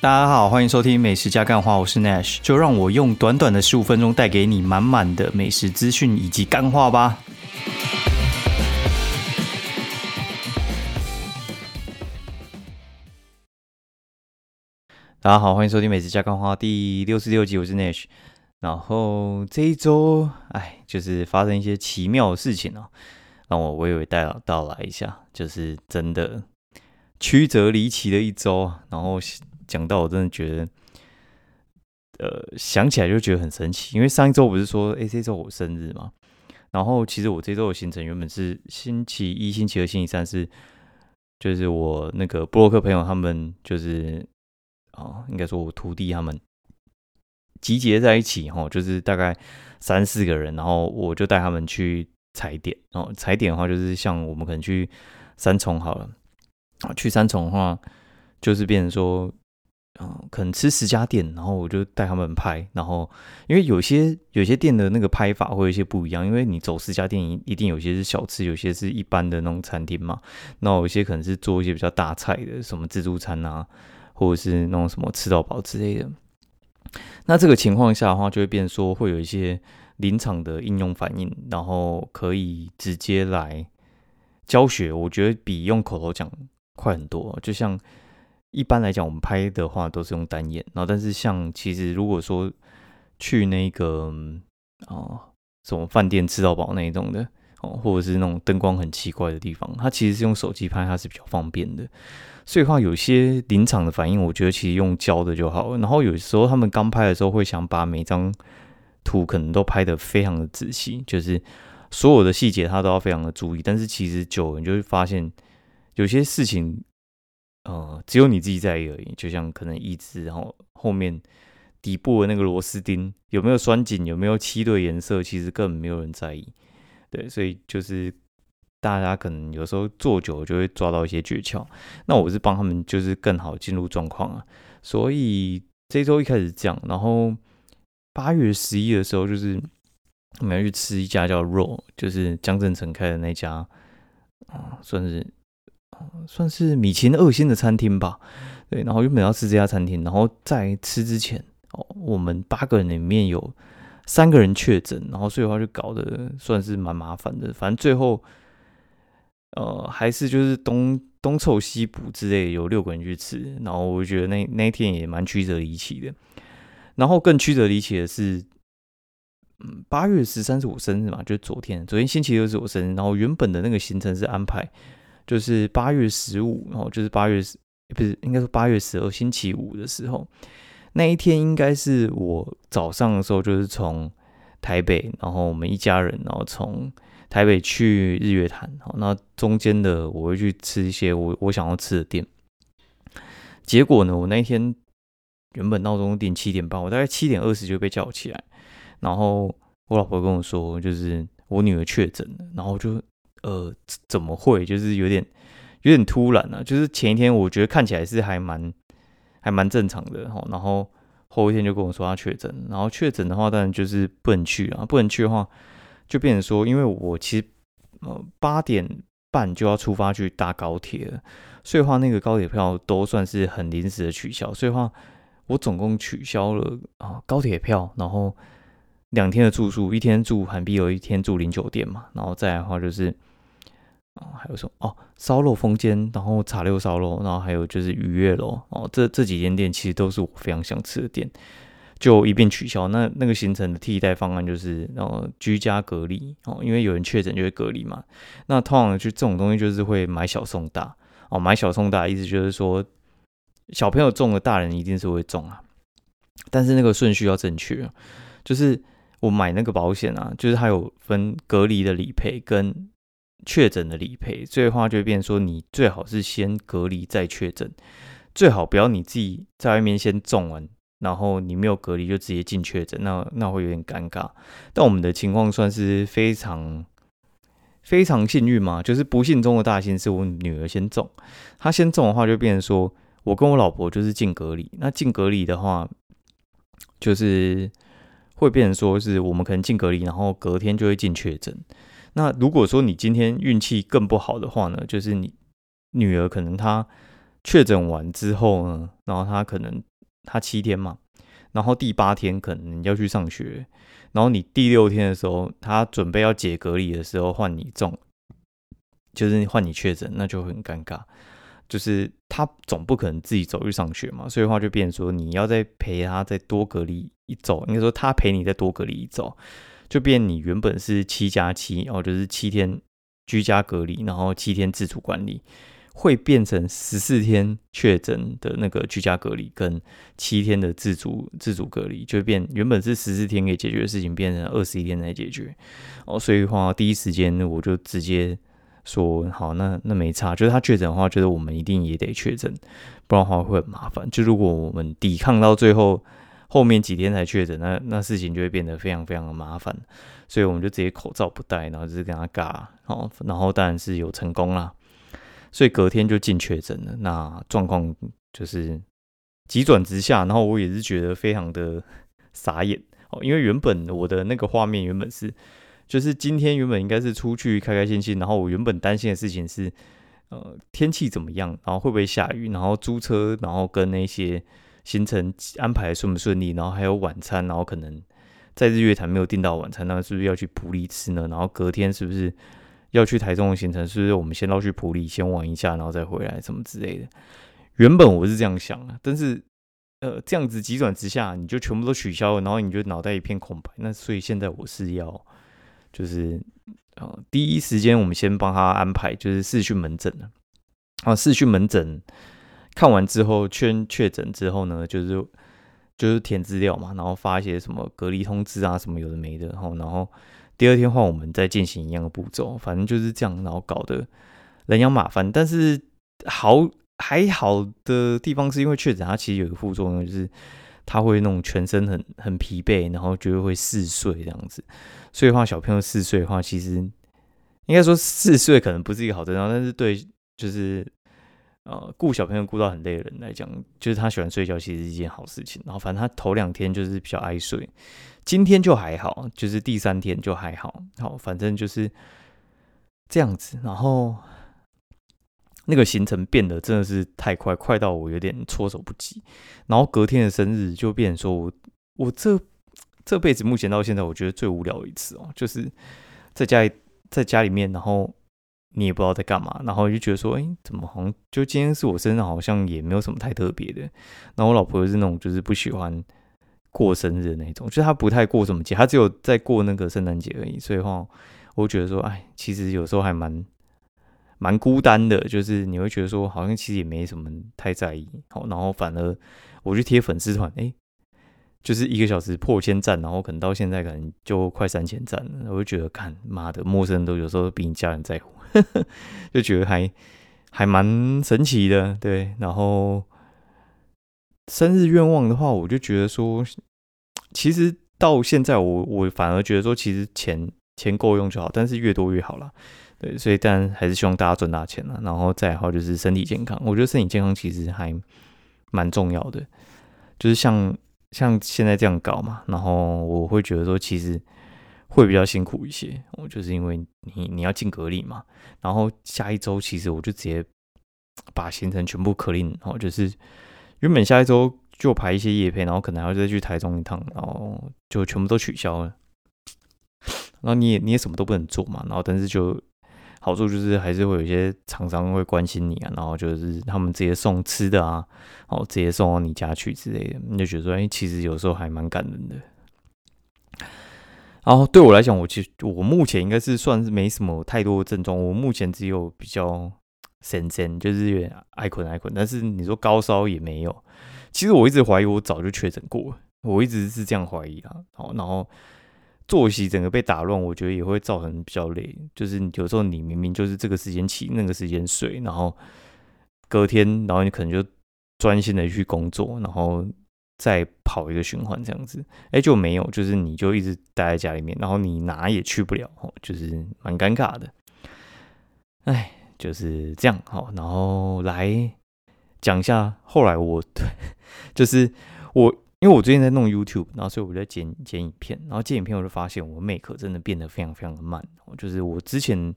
大家好，欢迎收听美食加干话，我是 Nash，就让我用短短的十五分钟带给你满满的美食资讯以及干话吧。大家好，欢迎收听美食加干话第六十六集，我是 Nash。然后这一周，哎，就是发生一些奇妙的事情哦，让我娓娓带到来一下，就是真的曲折离奇的一周啊。然后讲到我真的觉得，呃，想起来就觉得很神奇，因为上一周不是说，哎，这周我生日嘛。然后其实我这周的行程原本是星期一、星期二、星期三是，就是我那个布洛克朋友他们就是。啊，应该说我徒弟他们集结在一起哈，就是大概三四个人，然后我就带他们去踩点。哦，踩点的话，就是像我们可能去三重好了，啊，去三重的话，就是变成说，嗯，可能吃十家店，然后我就带他们拍。然后因为有些有些店的那个拍法会有一些不一样，因为你走十家店一一定有些是小吃，有些是一般的那种餐厅嘛。那有些可能是做一些比较大菜的，什么自助餐啊。或者是那种什么吃到饱之类的，那这个情况下的话，就会变说会有一些临场的应用反应，然后可以直接来教学。我觉得比用口头讲快很多。就像一般来讲，我们拍的话都是用单眼，然后但是像其实如果说去那个啊什么饭店吃到饱那一种的哦，或者是那种灯光很奇怪的地方，它其实是用手机拍，它是比较方便的。所以话有些临场的反应，我觉得其实用胶的就好了。然后有时候他们刚拍的时候，会想把每张图可能都拍得非常的仔细，就是所有的细节他都要非常的注意。但是其实久了，你就会发现有些事情，呃，只有你自己在意而已。就像可能椅子，然后后面底部的那个螺丝钉有没有拴紧，有没有漆对颜色，其实根本没有人在意。对，所以就是。大家可能有时候做久就会抓到一些诀窍，那我是帮他们就是更好进入状况啊。所以这周一开始这样，然后八月十一的时候，就是我们要去吃一家叫肉就是江镇城开的那家啊，算是算是米其林二星的餐厅吧。对，然后原本要吃这家餐厅，然后在吃之前哦，我们八个人里面有三个人确诊，然后所以话就搞得算是蛮麻烦的。反正最后。呃，还是就是东东凑西补之类，有六个人去吃，然后我觉得那那一天也蛮曲折离奇的。然后更曲折离奇的是，嗯，八月十三是我生日嘛，就是昨天，昨天星期六是我生日。然后原本的那个行程是安排，就是八月十五，然后就是八月十，不是应该说八月十二星期五的时候，那一天应该是我早上的时候，就是从台北，然后我们一家人，然后从。台北去日月潭，好，那中间的我会去吃一些我我想要吃的店。结果呢，我那一天原本闹钟定七点半，我大概七点二十就被叫起来，然后我老婆跟我说，就是我女儿确诊了，然后就呃怎么会，就是有点有点突然啊，就是前一天我觉得看起来是还蛮还蛮正常的，哈，然后后一天就跟我说他确诊，然后确诊的话当然就是不能去啊，不能去的话。就变成说，因为我其实呃八点半就要出发去搭高铁了，所以话那个高铁票都算是很临时的取消，所以话我总共取消了啊高铁票，然后两天的住宿，一天住韩碧有一天住零酒店嘛，然后再来的话就是啊还有什么哦烧肉风间，然后茶六烧肉，然后还有就是鱼月楼哦，这这几间店其实都是我非常想吃的店。就一并取消。那那个行程的替代方案就是，然后居家隔离哦，因为有人确诊就会隔离嘛。那通常就这种东西就是会买小送大哦，买小送大意思就是说，小朋友中了，大人一定是会中啊。但是那个顺序要正确，就是我买那个保险啊，就是它有分隔离的理赔跟确诊的理赔，所以的话就会变说，你最好是先隔离再确诊，最好不要你自己在外面先中完。然后你没有隔离就直接进确诊，那那会有点尴尬。但我们的情况算是非常非常幸运嘛，就是不幸中的大幸，是我女儿先中。她先中的话，就变成说我跟我老婆就是进隔离。那进隔离的话，就是会变成说是我们可能进隔离，然后隔天就会进确诊。那如果说你今天运气更不好的话呢，就是你女儿可能她确诊完之后呢，然后她可能她七天嘛，然后第八天可能要去上学，然后你第六天的时候，她准备要解隔离的时候换你中，就是换你确诊，那就很尴尬。就是他总不可能自己走去上学嘛，所以话就变说你要再陪他再多隔离一周，应该说他陪你再多隔离一周，就变你原本是七加七，哦就是七天居家隔离，然后七天自主管理。会变成十四天确诊的那个居家隔离，跟七天的自主自主隔离，就变原本是十四天可以解决的事情，变成二十一天来解决。哦，所以话第一时间我就直接说好，那那没差，就是他确诊的话，就是我们一定也得确诊，不然的话会很麻烦。就如果我们抵抗到最后，后面几天才确诊，那那事情就会变得非常非常的麻烦。所以我们就直接口罩不戴，然后就是跟他尬，好，然后当然是有成功啦。所以隔天就进确诊了，那状况就是急转直下，然后我也是觉得非常的傻眼哦，因为原本我的那个画面原本是，就是今天原本应该是出去开开心心，然后我原本担心的事情是，呃，天气怎么样，然后会不会下雨，然后租车，然后跟那些行程安排顺不顺利，然后还有晚餐，然后可能在日月潭没有订到晚餐，那是不是要去普利吃呢？然后隔天是不是？要去台中的行程，是不是我们先到去普里先玩一下，然后再回来，什么之类的？原本我是这样想的，但是呃，这样子急转直下，你就全部都取消了，然后你就脑袋一片空白。那所以现在我是要，就是呃，第一时间我们先帮他安排，就是视讯门诊了。啊，视讯门诊看完之后确确诊之后呢，就是就是填资料嘛，然后发一些什么隔离通知啊，什么有的没的，然后然后。第二天换我们再进行一样的步骤，反正就是这样，然后搞得人仰马翻。但是好还好的地方是因为确诊，它其实有一个副作用，就是它会那种全身很很疲惫，然后就会嗜睡这样子。所以话小朋友嗜睡的话，其实应该说嗜睡可能不是一个好症状，但是对就是。呃，顾小朋友顾到很累的人来讲，就是他喜欢睡觉，其实是一件好事情。然后反正他头两天就是比较爱睡，今天就还好，就是第三天就还好。好，反正就是这样子。然后那个行程变得真的是太快，快到我有点措手不及。然后隔天的生日就变成说我我这这辈子目前到现在，我觉得最无聊的一次哦，就是在家里在家里面，然后。你也不知道在干嘛，然后就觉得说，哎，怎么好像就今天是我生日，好像也没有什么太特别的。然后我老婆又是那种就是不喜欢过生日的那种，就是她不太过什么节，她只有在过那个圣诞节而已。所以话，我觉得说，哎，其实有时候还蛮蛮孤单的，就是你会觉得说，好像其实也没什么太在意。好，然后反而我去贴粉丝团，哎。就是一个小时破千赞，然后可能到现在可能就快三千赞了，我就觉得，看妈的，陌生人都有时候比你家人在乎，就觉得还还蛮神奇的，对。然后生日愿望的话，我就觉得说，其实到现在我我反而觉得说，其实钱钱够用就好，但是越多越好了，对。所以但还是希望大家赚大钱了，然后再好就是身体健康，我觉得身体健康其实还蛮重要的，就是像。像现在这样搞嘛，然后我会觉得说，其实会比较辛苦一些。我就是因为你你要进隔离嘛，然后下一周其实我就直接把行程全部可令，然后就是原本下一周就排一些夜配，然后可能还要再去台中一趟，然后就全部都取消了。然后你也你也什么都不能做嘛，然后但是就。好处就是还是会有一些厂商会关心你啊，然后就是他们直接送吃的啊，哦，直接送到你家去之类的，你就觉得说，哎，其实有时候还蛮感人的。然后对我来讲，我其实我目前应该是算是没什么太多的症状，我目前只有比较神神，就是有点爱困爱困，但是你说高烧也没有。其实我一直怀疑我早就确诊过，我一直是这样怀疑啊。好，然后。作息整个被打乱，我觉得也会造成比较累。就是有时候你明明就是这个时间起，那个时间睡，然后隔天，然后你可能就专心的去工作，然后再跑一个循环这样子。哎，就没有，就是你就一直待在家里面，然后你哪也去不了，就是蛮尴尬的。哎，就是这样。好，然后来讲一下后来我对，就是我。因为我最近在弄 YouTube，然后所以我在剪剪影片，然后剪影片我就发现我 Make 真的变得非常非常的慢。就是我之前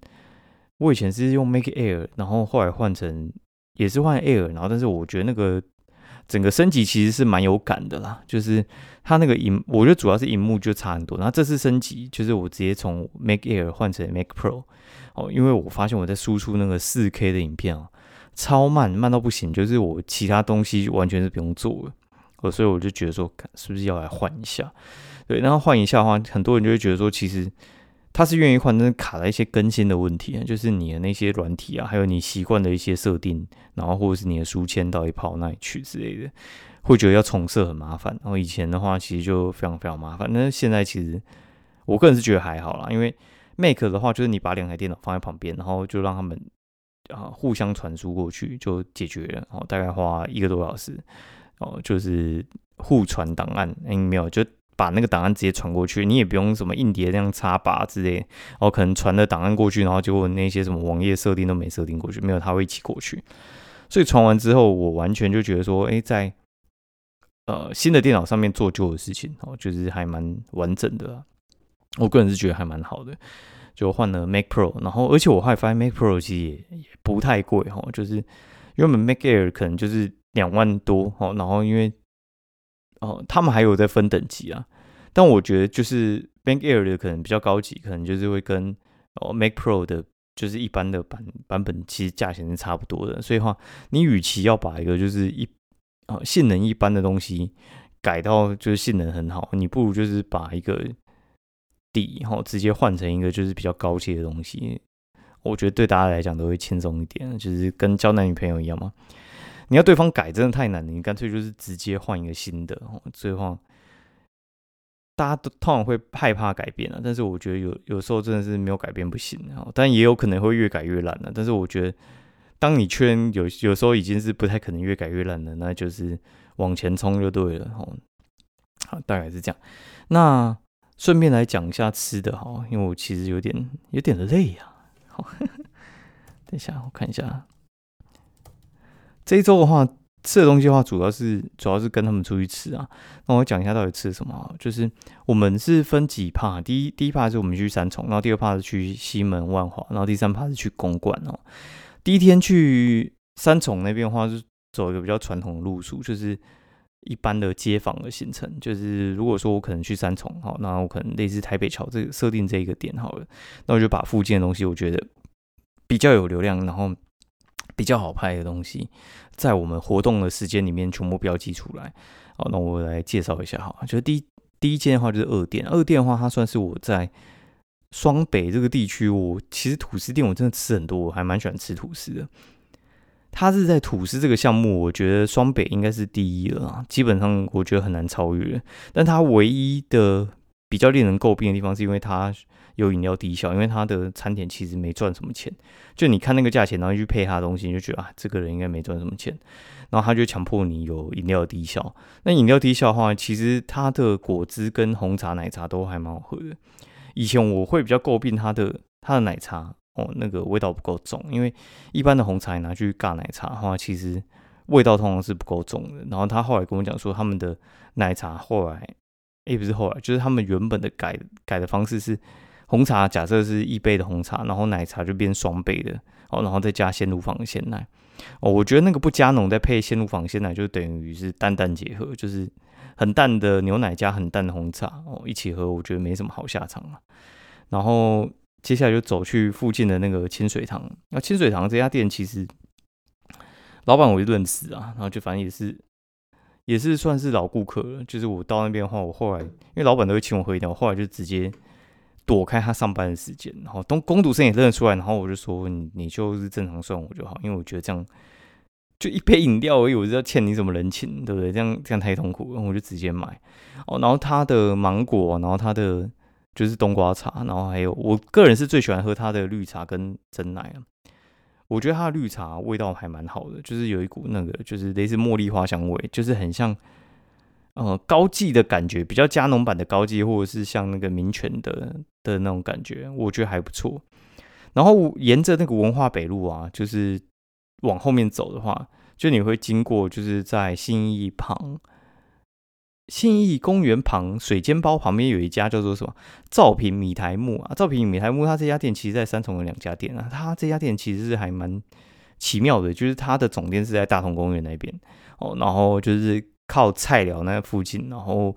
我以前是用 Make Air，然后后来换成也是换 Air，然后但是我觉得那个整个升级其实是蛮有感的啦，就是它那个荧，我觉得主要是荧幕就差很多。然后这次升级就是我直接从 Make Air 换成 Mac Pro 哦，因为我发现我在输出那个四 K 的影片啊，超慢，慢到不行，就是我其他东西完全是不用做的。所以我就觉得说，是不是要来换一下？对，然后换一下的话，很多人就会觉得说，其实。他是愿意换，但是卡了一些更新的问题啊，就是你的那些软体啊，还有你习惯的一些设定，然后或者是你的书签到底跑哪里去之类的，会觉得要重设很麻烦。然后以前的话，其实就非常非常麻烦。那现在其实我个人是觉得还好啦，因为 Mac 的话，就是你把两台电脑放在旁边，然后就让他们啊互相传输过去就解决了，然后大概花一个多小时，哦，就是互传档案，哎，没有就。把那个档案直接传过去，你也不用什么硬碟那样插拔之类，然后可能传的档案过去，然后结果那些什么网页设定都没设定过去，没有它会一起过去。所以传完之后，我完全就觉得说，哎，在呃新的电脑上面做旧的事情，哦，就是还蛮完整的。我个人是觉得还蛮好的，就换了 Mac Pro，然后而且我还发现 Mac Pro 其实也不太贵哈，就是原本 Mac Air 可能就是两万多哦，然后因为哦他们还有在分等级啊。但我觉得就是 Bank Air 的可能比较高级，可能就是会跟哦 Mac Pro 的，就是一般的版版本，其实价钱是差不多的。所以话，你与其要把一个就是一啊性能一般的东西改到就是性能很好，你不如就是把一个底然后直接换成一个就是比较高阶的东西。我觉得对大家来讲都会轻松一点，就是跟交男女朋友一样嘛。你要对方改真的太难了，你干脆就是直接换一个新的哦。最后。大家都通常会害怕改变啊，但是我觉得有有时候真的是没有改变不行啊，但也有可能会越改越烂了。但是我觉得，当你确认有有时候已经是不太可能越改越烂了，那就是往前冲就对了。哦，好，大概是这样。那顺便来讲一下吃的哈，因为我其实有点有点累呀。好，等一下我看一下，这一周的话。吃的东西的话，主要是主要是跟他们出去吃啊。那我讲一下到底吃什么，就是我们是分几趴，第一第一趴是我们去三重，然后第二趴是去西门万华，然后第三趴是去公馆哦。第一天去三重那边的话，是走一个比较传统的路数，就是一般的街坊的行程。就是如果说我可能去三重，好，那我可能类似台北桥这个设定这一个点好了，那我就把附近的东西，我觉得比较有流量，然后。比较好拍的东西，在我们活动的时间里面全部标记出来。好，那我来介绍一下哈。就是第一第一间的话就是二店，二店的话它算是我在双北这个地区，我其实吐司店我真的吃很多，我还蛮喜欢吃吐司的。它是在吐司这个项目，我觉得双北应该是第一了，基本上我觉得很难超越。但它唯一的比较令人诟病的地方，是因为它。有饮料低效，因为他的餐点其实没赚什么钱。就你看那个价钱，然后去配他的东西，你就觉得啊，这个人应该没赚什么钱。然后他就强迫你有饮料低效。那饮料低效的话，其实它的果汁跟红茶、奶茶都还蛮好喝的。以前我会比较诟病它的它的奶茶哦，那个味道不够重，因为一般的红茶拿去尬奶茶的话，其实味道通常是不够重的。然后他后来跟我讲说，他们的奶茶后来，也不是后来，就是他们原本的改改的方式是。红茶假设是一杯的红茶，然后奶茶就变双倍的哦，然后再加鲜乳坊鲜奶哦。我觉得那个不加浓再配鲜乳坊鲜奶，就等于是淡淡结合，就是很淡的牛奶加很淡的红茶哦，一起喝，我觉得没什么好下场了。然后接下来就走去附近的那个清水堂，那清水堂这家店其实老板我就认识啊，然后就反正也是也是算是老顾客了。就是我到那边的话，我后来因为老板都会请我喝饮料，后来就直接。躲开他上班的时间，然后东工读生也认得出来，然后我就说你你就是正常算我就好，因为我觉得这样就一杯饮料而已，我是要欠你什么人情，对不对？这样这样太痛苦，然后我就直接买哦。然后他的芒果，然后他的就是冬瓜茶，然后还有我个人是最喜欢喝他的绿茶跟真奶啊。我觉得他的绿茶味道还蛮好的，就是有一股那个就是类似茉莉花香味，就是很像。呃，高记的感觉比较加浓版的高记，或者是像那个民权的的那种感觉，我觉得还不错。然后沿着那个文化北路啊，就是往后面走的话，就你会经过，就是在信义旁、信义公园旁水煎包旁边有一家叫做什么赵平米台木啊。赵平米台木，它这家店其实在三重有两家店啊。它这家店其实是还蛮奇妙的，就是它的总店是在大同公园那边哦，然后就是靠菜寮那附近，然后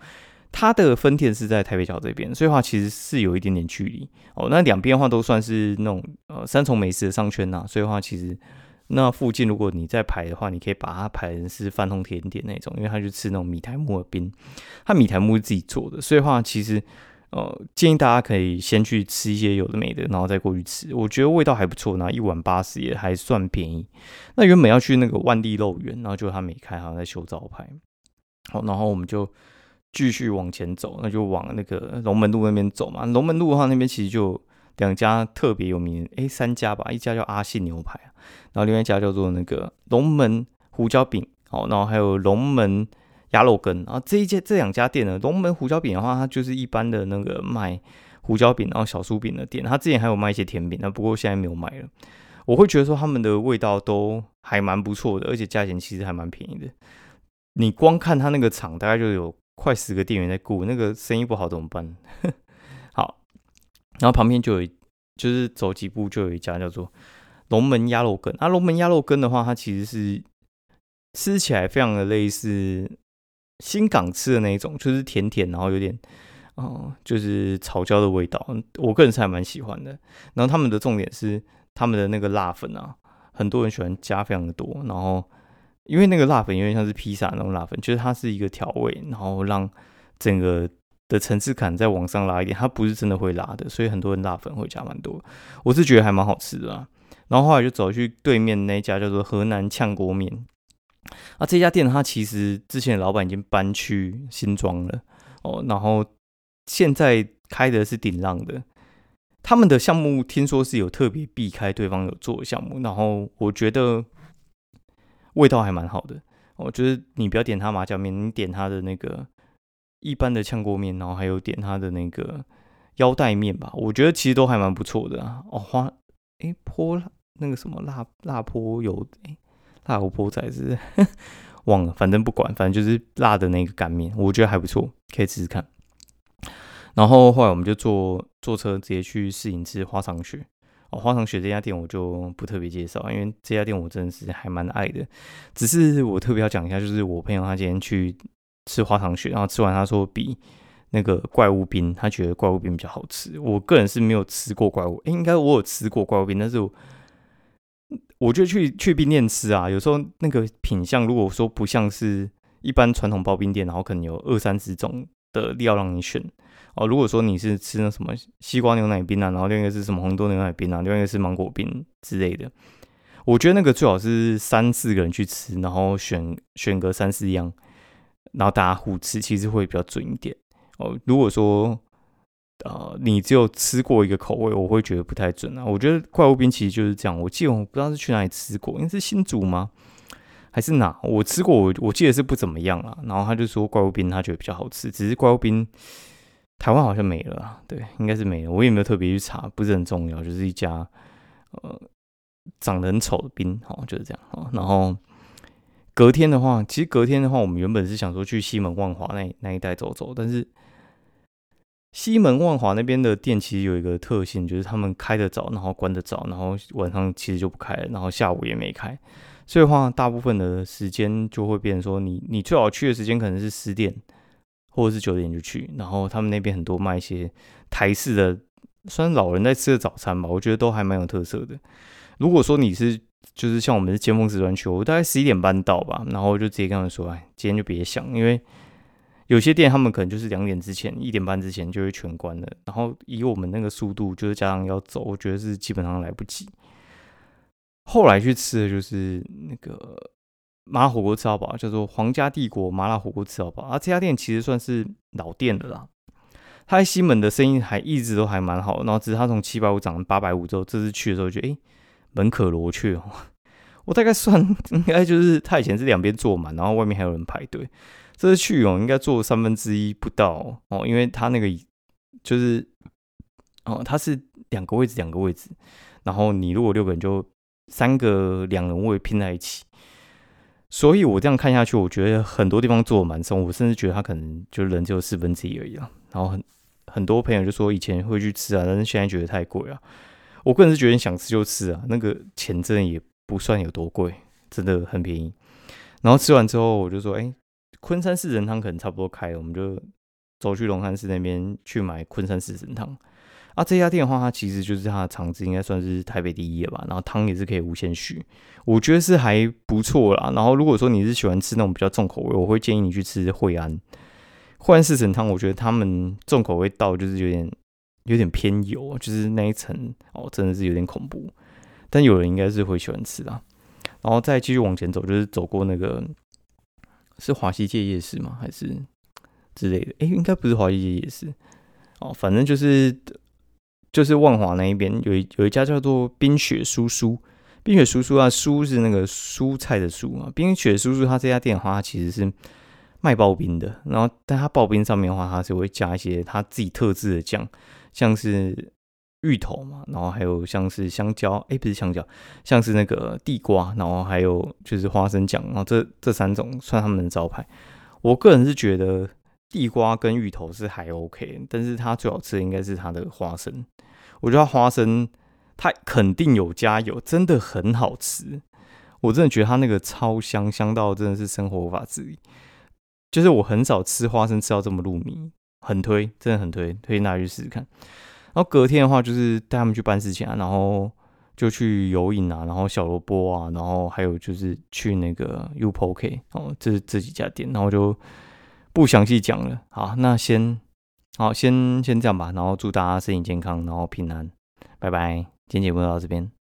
它的分店是在台北角这边，所以话其实是有一点点距离哦。那两边的话都算是那种呃三重美食的商圈呐，所以话其实那附近如果你在排的话，你可以把它排成是饭通甜点那种，因为他就吃那种米苔木耳冰，他米苔木是自己做的，所以话其实。呃，建议大家可以先去吃一些有的没的，然后再过去吃。我觉得味道还不错，然后一碗八十也还算便宜。那原本要去那个万利肉圆，然后就他没开，好像在修招牌。好，然后我们就继续往前走，那就往那个龙门路那边走嘛。龙门路的话，那边其实就两家特别有名，诶，三家吧，一家叫阿信牛排然后另外一家叫做那个龙门胡椒饼，好，然后还有龙门。鸭肉羹啊，这一家这两家店呢，龙门胡椒饼的话，它就是一般的那个卖胡椒饼，然后小酥饼的店。它之前还有卖一些甜饼，那不过现在没有卖了。我会觉得说他们的味道都还蛮不错的，而且价钱其实还蛮便宜的。你光看它那个厂，大概就有快十个店员在顾，那个生意不好怎么办？好，然后旁边就有，就是走几步就有一家叫做龙门鸭肉羹。啊，龙门鸭肉羹的话，它其实是吃起来非常的类似。新港吃的那一种，就是甜甜，然后有点，哦，就是草椒的味道。我个人是还蛮喜欢的。然后他们的重点是他们的那个辣粉啊，很多人喜欢加非常的多。然后因为那个辣粉有点像是披萨那种辣粉，就是它是一个调味，然后让整个的层次感再往上拉一点。它不是真的会辣的，所以很多人辣粉会加蛮多。我是觉得还蛮好吃的。啊。然后后来就走去对面那家叫做河南炝锅面。啊，这家店它其实之前老板已经搬去新庄了哦，然后现在开的是顶浪的。他们的项目听说是有特别避开对方有做的项目，然后我觉得味道还蛮好的。我觉得你不要点他麻酱面，你点他的那个一般的炝锅面，然后还有点他的那个腰带面吧，我觉得其实都还蛮不错的啊。哦，花哎泼那个什么辣辣泼油哎。辣胡婆仔是忘了，反正不管，反正就是辣的那个干面，我觉得还不错，可以试试看。然后后来我们就坐坐车直接去试营吃花长雪花糖雪这家店我就不特别介绍，因为这家店我真的是还蛮爱的。只是我特别要讲一下，就是我朋友他今天去吃花糖雪，然后吃完他说比那个怪物冰，他觉得怪物冰比较好吃。我个人是没有吃过怪物，应该我有吃过怪物冰，但是我。我觉得去去冰店吃啊，有时候那个品相，如果说不像是一般传统刨冰店，然后可能有二三十种的料让你选哦。如果说你是吃那什么西瓜牛奶冰啊，然后另一个是什么红豆牛奶冰啊，另外一个是芒果冰之类的，我觉得那个最好是三四个人去吃，然后选选个三四样，然后大家互吃，其实会比较准一点哦。如果说呃，你只有吃过一个口味，我会觉得不太准啊。我觉得怪物冰其实就是这样。我记得我不知道是去哪里吃过，应该是新竹吗？还是哪？我吃过，我我记得是不怎么样啊。然后他就说怪物冰他觉得比较好吃，只是怪物冰台湾好像没了。对，应该是没了。我也没有特别去查，不是很重要。就是一家呃长得很丑的兵，好就是这样啊。然后隔天的话，其实隔天的话，我们原本是想说去西门万华那那一带走走，但是。西门万华那边的店其实有一个特性，就是他们开的早，然后关的早，然后晚上其实就不开了，然后下午也没开，所以话大部分的时间就会变成说，你你最好去的时间可能是十点或者是九点就去，然后他们那边很多卖一些台式的，算是老人在吃的早餐吧，我觉得都还蛮有特色的。如果说你是就是像我们是尖峰时段去，我大概十一点半到吧，然后就直接跟他们说，哎，今天就别想，因为。有些店他们可能就是两点之前、一点半之前就会全关了，然后以我们那个速度，就是加上要走，我觉得是基本上来不及。后来去吃的就是那个麻辣火锅吃到饱，叫做皇家帝国麻辣火锅吃到饱。啊，这家店其实算是老店的啦，他在西门的生意还一直都还蛮好，然后只是他从七百五涨到八百五之后，这次去的时候觉得哎门可罗雀哦。我大概算应该就是他以前是两边坐满，然后外面还有人排队。这次去哦，应该坐三分之一不到哦，因为他那个就是哦，他是两个位置两个位置，然后你如果六个人就三个两人位拼在一起，所以我这样看下去，我觉得很多地方做的蛮松，我甚至觉得他可能就人只有四分之一而已啊。然后很很多朋友就说以前会去吃啊，但是现在觉得太贵啊。我个人是觉得想吃就吃啊，那个钱真的也不算有多贵，真的很便宜。然后吃完之后，我就说，哎，昆山四神汤可能差不多开了，我们就走去龙山寺那边去买昆山四神汤。啊，这家店的话，它其实就是它的厂子应该算是台北第一了吧。然后汤也是可以无限续，我觉得是还不错啦。然后如果说你是喜欢吃那种比较重口味，我会建议你去吃惠安。惠安四神汤，我觉得他们重口味到就是有点有点偏油，就是那一层哦，真的是有点恐怖。但有人应该是会喜欢吃啊。然后再继续往前走，就是走过那个是华西街夜市吗？还是之类的？哎，应该不是华西街夜市哦，反正就是。就是万华那一边有一有一家叫做冰雪叔叔，冰雪叔叔啊，叔是那个蔬菜的叔啊。冰雪叔叔他这家店的话，他其实是卖刨冰的，然后但他刨冰上面的话，他是会加一些他自己特制的酱，像是芋头嘛，然后还有像是香蕉，哎，不是香蕉，像是那个地瓜，然后还有就是花生酱，然后这这三种算他们的招牌。我个人是觉得地瓜跟芋头是还 OK，但是它最好吃的应该是它的花生。我觉得花生，它肯定有加油，真的很好吃。我真的觉得它那个超香，香到真的是生活无法自理。就是我很少吃花生吃到这么入迷，很推，真的很推，推荐大家去试试看。然后隔天的话，就是带他们去办事情啊，然后就去游泳啊，然后小萝卜啊，然后还有就是去那个 U P O K 哦，这这几家店，然后就不详细讲了。好，那先。好，先先这样吧，然后祝大家身体健康，然后平安，拜拜。今天节目就到这边。